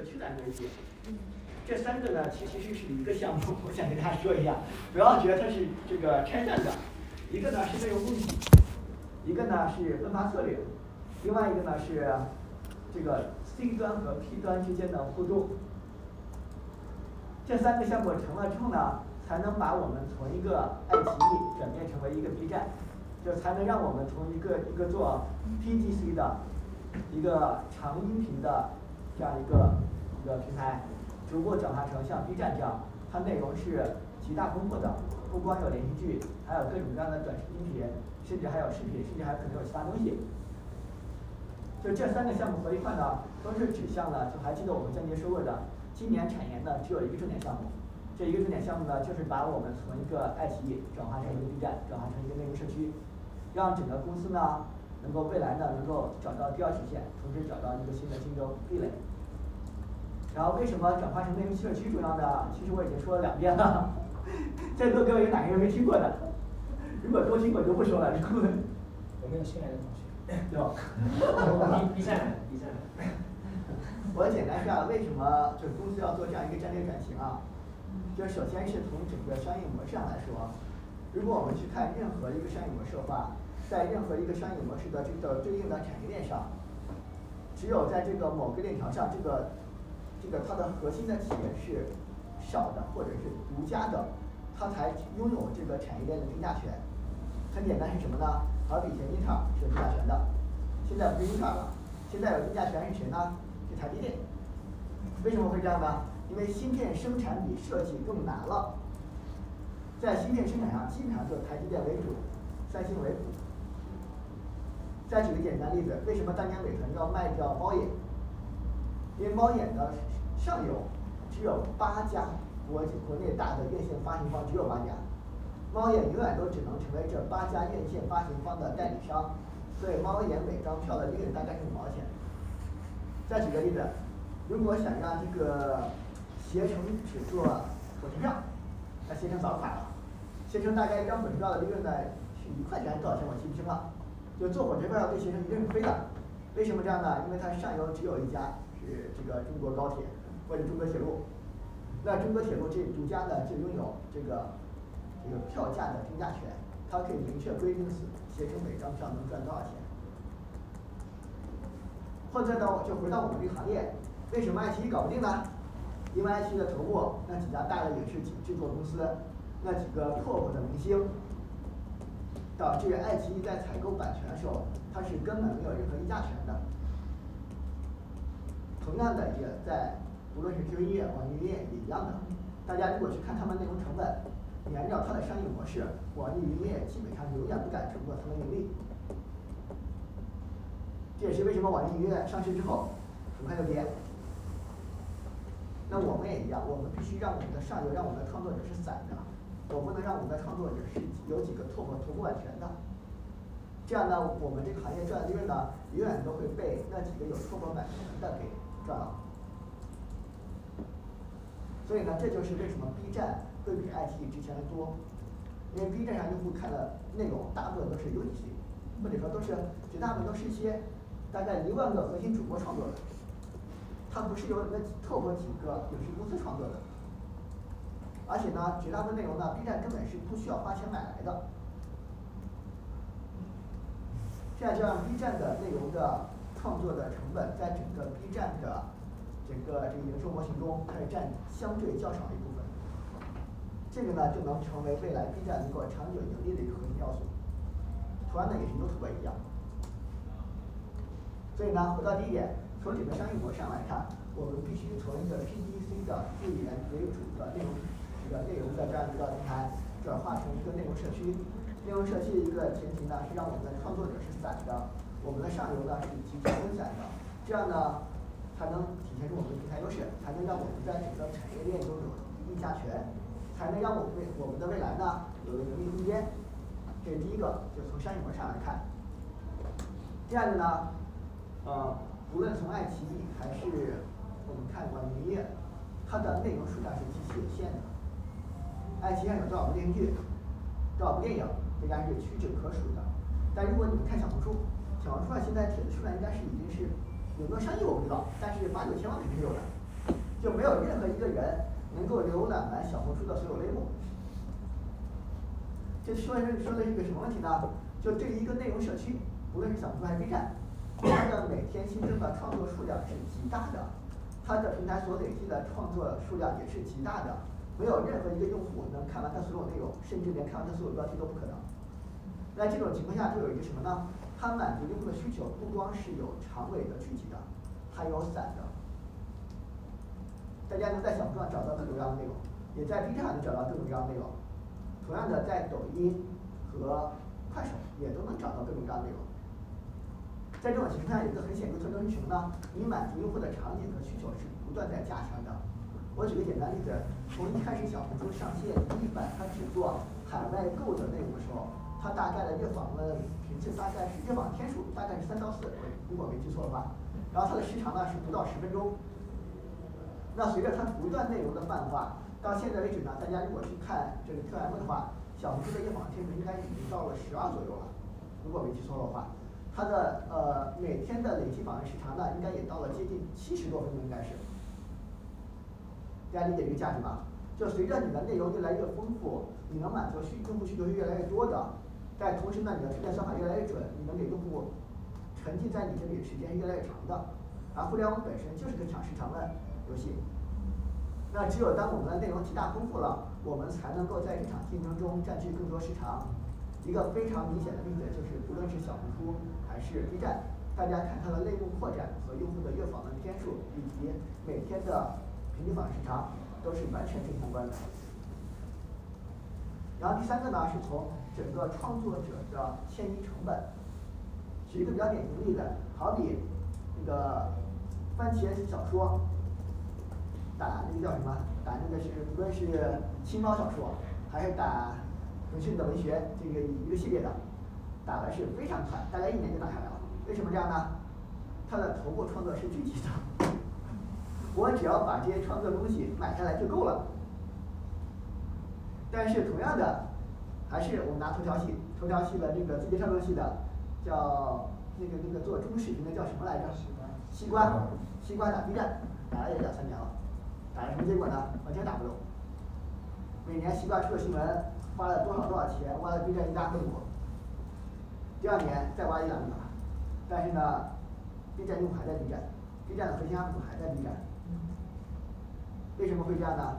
社区来为主。这三个呢，其实是一个项目，我想跟大家说一下，不要觉得它是这个拆散的。一个呢是内容供给，一个呢是分发策略，另外一个呢是这个 C 端和 P 端之间的互动。这三个项目成了之后呢，才能把我们从一个爱奇艺转变成为一个 B 站，就才能让我们从一个一个做 PGC 的一个长音频的这样一个一个平台。逐步转化成像 B 站这样，它内容是极大丰富的，不光有连续剧，还有各种各样的短视频频，甚至还有视频，甚至还可能有其他东西。就这三个项目合一块呢，都是指向了，就还记得我们间接说过的，今年产研呢只有一个重点项目，这一个重点项目呢就是把我们从一个爱奇艺转化成一个 B 站，转化成一个内容社区，让整个公司呢能够未来呢能够找到第二曲线，同时找到一个新的竞争壁垒。然后为什么转化成内容社区重要呢？其实我已经说了两遍了，在座各位有哪个人没听过的？如果都听过就不说了。有没有新来的同学？有。B 站，B 站。我简单说啊，为什么就是公司要做这样一个战略转型啊？就首先是从整个商业模式上来说，如果我们去看任何一个商业模式的话，在任何一个商业模式的这个对应的产业链上，只有在这个某个链条上，这个。这个它的核心的企业是少的或者是独家的，它才拥有这个产业链的定价权。很简单是什么呢？好比前英特尔是有定价权的，现在不是英特尔了，现在有定价权是谁呢？是台积电。为什么会这样呢？因为芯片生产比设计更难了，在芯片生产上基本上就台积电为主，三星为辅。再举个简单例子，为什么当年美团要卖掉猫眼？因为猫眼的上游只有八家国国内大的院线发行方，只有八家，猫眼永远都只能成为这八家院线发行方的代理商，所以猫眼每张票的利润大概是五毛钱。再举个例子，如果想让这个携程只做火车票，那携程早垮了。携程大概一张火车票的利润呢是一块钱多少钱我记不清了，就做火车票对携程一定是亏的。为什么这样呢？因为它上游只有一家。是这个中国高铁或者中国铁路，那中国铁路这独家呢就拥有这个这个票价的定价权，它可以明确规定死，携程每张票能赚多少钱。或者呢，就回到我们这个行业，为什么爱奇艺搞不定呢？因为爱奇艺的头部那几家大的影视制作公司，那几个 top 的明星，导致爱奇艺在采购版权的时候，它是根本没有任何议价权的。同样的也在，无论是 QQ 音乐、网易云音乐也一样的。大家如果去看他们内容成本，你按照它的商业模式，网易云音乐基本上永远不敢超过它的盈利。这也是为什么网易云音乐上市之后很快就跌。那我们也一样，我们必须让我们的上游，让我们的创作者是散的，我不能让我们的创作者是有几个 top 头部版权的。这样呢，我们这个行业赚的利润呢，永远都会被那几个有 top 版权的给。赚了，所以呢，这就是为什么 B 站会比爱奇艺值钱的多，因为 B 站上用户看的内容大部分都是游戏，或者说都是绝大部分都是一些大概一万个核心主播创作的，它不是由那透过几个影视公司创作的，而且呢，绝大部分内容呢，B 站根本是不需要花钱买来的，这样就让 B 站的内容的。创作的成本在整个 B 站的整个这个营收模型中，开始占相对较少的一部分。这个呢，就能成为未来 B 站能够长久盈利的一个核心要素。同样的，也是 YouTube 一样。所以呢，回到第一点，从整个商业模式上来看，我们必须从一个 PDC 的会员为主的内容个内容的这样一个平台，转化成一个内容社区。内容社区的一个前提呢，是让我们的创作者是散的。我们的上游呢是极其分散的，这样呢才能体现出我们的平台优势，才能让我们在整个产业链中有议价权，才能让我们未我们的未来呢有盈利空间。这是第一个，就从商业模式上来看。第二个呢，呃，无论从爱奇艺还是我们看网易云音乐，它的内容数量是极其有限的。爱奇艺上有多少部电视剧，多少部电影，这该是屈指可数的。但如果你们看小红书，小红书上现在帖子数量应该是已经是有没有上亿我不知道，但是八九千万肯定是有的。就没有任何一个人能够浏览完小红书的所有内容。这说的说的是个什么问题呢？就对于一个内容社区，无论是小红书还是 B 站，它的每天新增的创作数量是极大的，它的平台所累计的创作数量也是极大的，没有任何一个用户能看完它所有内容，甚至连看完它所有标题都不可能。那这种情况下，就有一个什么呢？它满足用户的需求，不光是有长尾的聚集的，还有散的。大家能在小红书上找到各种各样的内容，也在 B 站上能找到各种各样的内容。同样的，在抖音和快手也都能找到各种各样的内容。在这种情况下，有一个很显著特征是什么呢？你满足用户的场景和需求是不断在加强的。我举个简单例子，从一开始小红书上线一版它只做海外购的内容的时候，它大概的月访问频次大概是月访天数大概是三到四，如果没记错的话，然后它的时长呢是不到十分钟。那随着它不断内容的泛化。到现在为止呢，大家如果去看这个 QM 的话，小红书的月访天数应该已经到了十二左右了，如果没记错的话，它的呃每天的累计访问时长呢，应该也到了接近七十多分钟，应该是。大家理解这个价值吧？就随着你的内容越来越丰富，你能满足需用户需求是越来越多的，但同时呢，你的推荐算法越来越准，你能给用户沉浸在你这里的时间越来越长的。而互联网本身就是个抢时长的游戏。那只有当我们的内容极大丰富了，我们才能够在这场竞争中占据更多市场。一个非常明显的例子就是，不论是小红书还是 B 站，大家看它的内容扩展和用户的月访问天数以及每天的平均访问时长，都是完全正相关的。然后第三个呢，是从整个创作者的迁移成本。举一个比较典型的例子，好比那个番茄小说。打那个叫什么？打那个是无论是青猫小说，还是打腾讯的文学这个一个系列的，打的是非常快，大概一年就打下来了。为什么这样呢？它的头部创作是聚集的，我只要把这些创作东西买下来就够了。但是同样的，还是我们拿头条系，头条系的这个字节创作系的，叫那个那个做中视频的叫什么来着？西瓜，西瓜打 B 站，打了也两三年了。打了什么结果呢？完全打不动。每年西瓜出的新闻，花了多少多少钱，挖了 B 站一大坑股。第二年再挖一两个，但是呢，B 站用户还在 B 站，B 站的核心 UP 主还在 B 站。为什么会这样呢？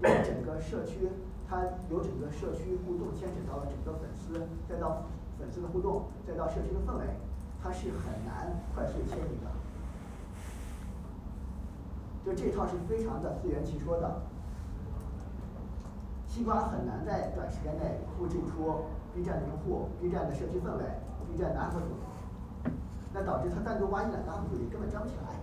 因为整个社区，它由整个社区互动牵扯到了整个粉丝，再到粉丝的互动，再到社区的氛围，它是很难快速迁移的。就这套是非常的自圆其说的，西瓜很难在短时间内复制出 B 站的用户、B 站的社区氛围、B 站的 UP 主，那导致它单独挖一两个 UP 主也根本站不起来。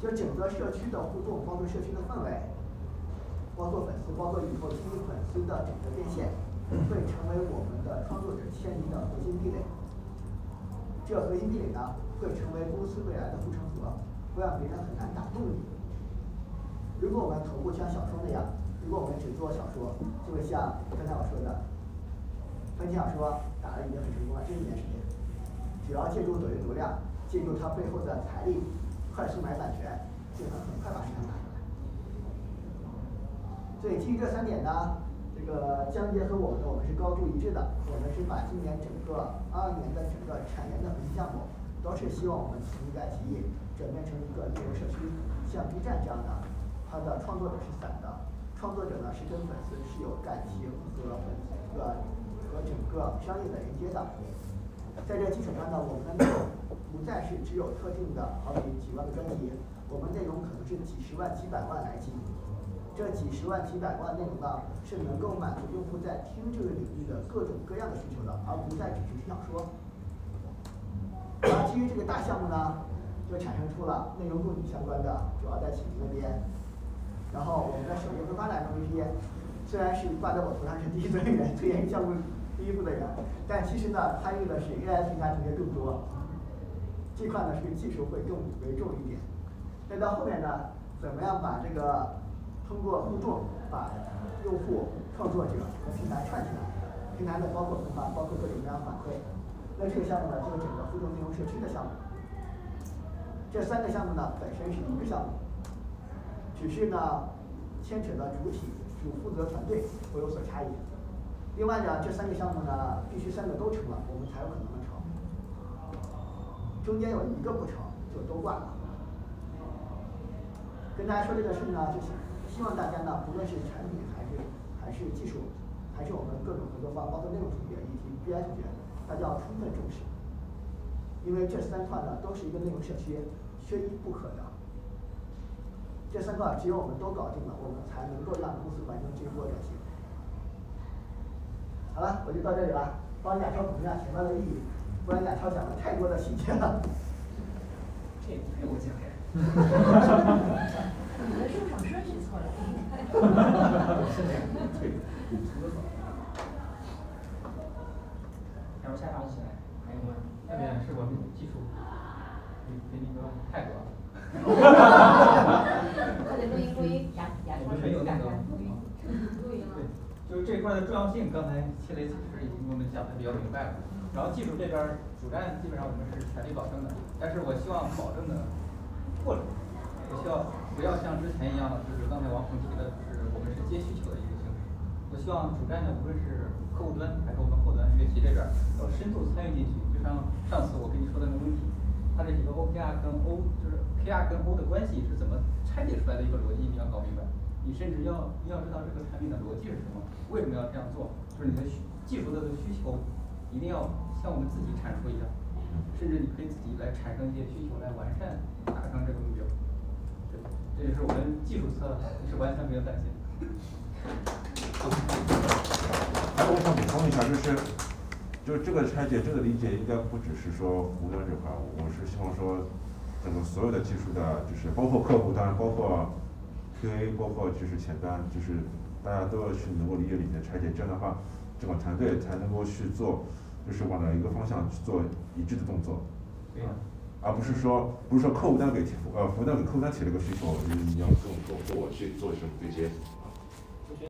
就整个社区的互动，包括社区的氛围，包括粉丝，包括以后新粉丝的整个变现，会成为我们的创作者迁移的核心壁垒。这核心壁垒呢？会成为公司未来的护城河，会让别人很难打动你。如果我们头部像小说那样，如果我们只做小说，就会像刚才我说的，分期小说打的已经很成功了，这一年时间，只要借助抖音流量，借助它背后的财力，快速买版权，就能很快把市场打下来。所以基于这三点呢，这个江杰和我们，我们是高度一致的，我们是把今年整个二二年的整个产研的核心项目。都是希望我们从一改其意，转变成一个内容社区，像 B 站这样的，它的创作者是散的，创作者呢是跟粉丝是有感情和和和整个商业的连接的。在这基础上呢，我们的内容不再是只有特定的，好比几万个专辑，我们内容可能是几十万、几百万来计。这几十万、几百万内容呢，是能够满足用户在听这个领域的各种各样的需求的，而不再只是听小说。然后基于这个大项目呢，就产生出了内容供给相关的，主要在企业那边。然后我们的首页和发展 MVP，虽然是挂在我头上是第一尊人，推荐项目第一步的人，但其实呢，参与的是 AI 平台同学更多。这块呢是技术会更为重一点。再到后面呢，怎么样把这个通过互动把用户、创作者和平台串起来？平台的包括分发，包括各种各样反馈。那这个项目呢，就是整个互动内容社区的项目。这三个项目呢本身是一个项目，只是呢牵扯的主体主负责团队会有所差异。另外呢这三个项目呢必须三个都成了，我们才有可能能成。中间有一个不成就都挂了。跟大家说这个事呢，就是希望大家呢不论是产品还是还是技术，还是我们各种合作方，包括内容同学以及 B I 同学，大家要充分重视。因为这三块呢都是一个内容社区，缺一不可的。这三块只有我们都搞定了，我们才能够让公司完成这一波转型。好了，我就到这里了，帮亚超补充一下前面的意义，不然亚超讲了太多的细节了。这个没我讲的。你的入场顺序错了。是这样，对，然后下场起来，还有吗？下面是我们技术，给给你个态度啊。快点录音录音，亚亚超我们没有那个录音录音了对，就是这块儿的重要性，刚才谢雷其实已经给我们讲的比较明白了。然后技术这边儿主站基本上我们是全力保证的，但是我希望保证的过程，我希望不要像之前一样，就是刚才王鹏提的，就是我们是接需求的一个形式。我希望主站呢，无论是客户端还是我们后端乐企这边儿，要深度参与进去。就像上次我跟你说的那个问题，它这几个 OKR 跟 O 就是 KR 跟 O 的关系是怎么拆解出来的一个逻辑，你要搞明白。你甚至要要知道这个产品的逻辑是什么，为什么要这样做，就是你的需技术的需求一定要向我们自己阐述一下，甚至你可以自己来产生一些需求来完善达成这个目标。对，这也是我们技术侧是完全不用担心。哎，我想补充一下，就是就是这个拆解，这个理解应该不只是说湖端这块儿，我是希望说整个所有的技术的，就是包括客户当然，包括 QA，包括就是前端，就是大家都要去能够理解里面的拆解，这样的话，整个团队才能够去做，就是往哪一个方向去做一致的动作。对呀而不是说不是说客户端给提呃服务端给客户端提了个需求，你你要跟我跟我跟我去做什么对接，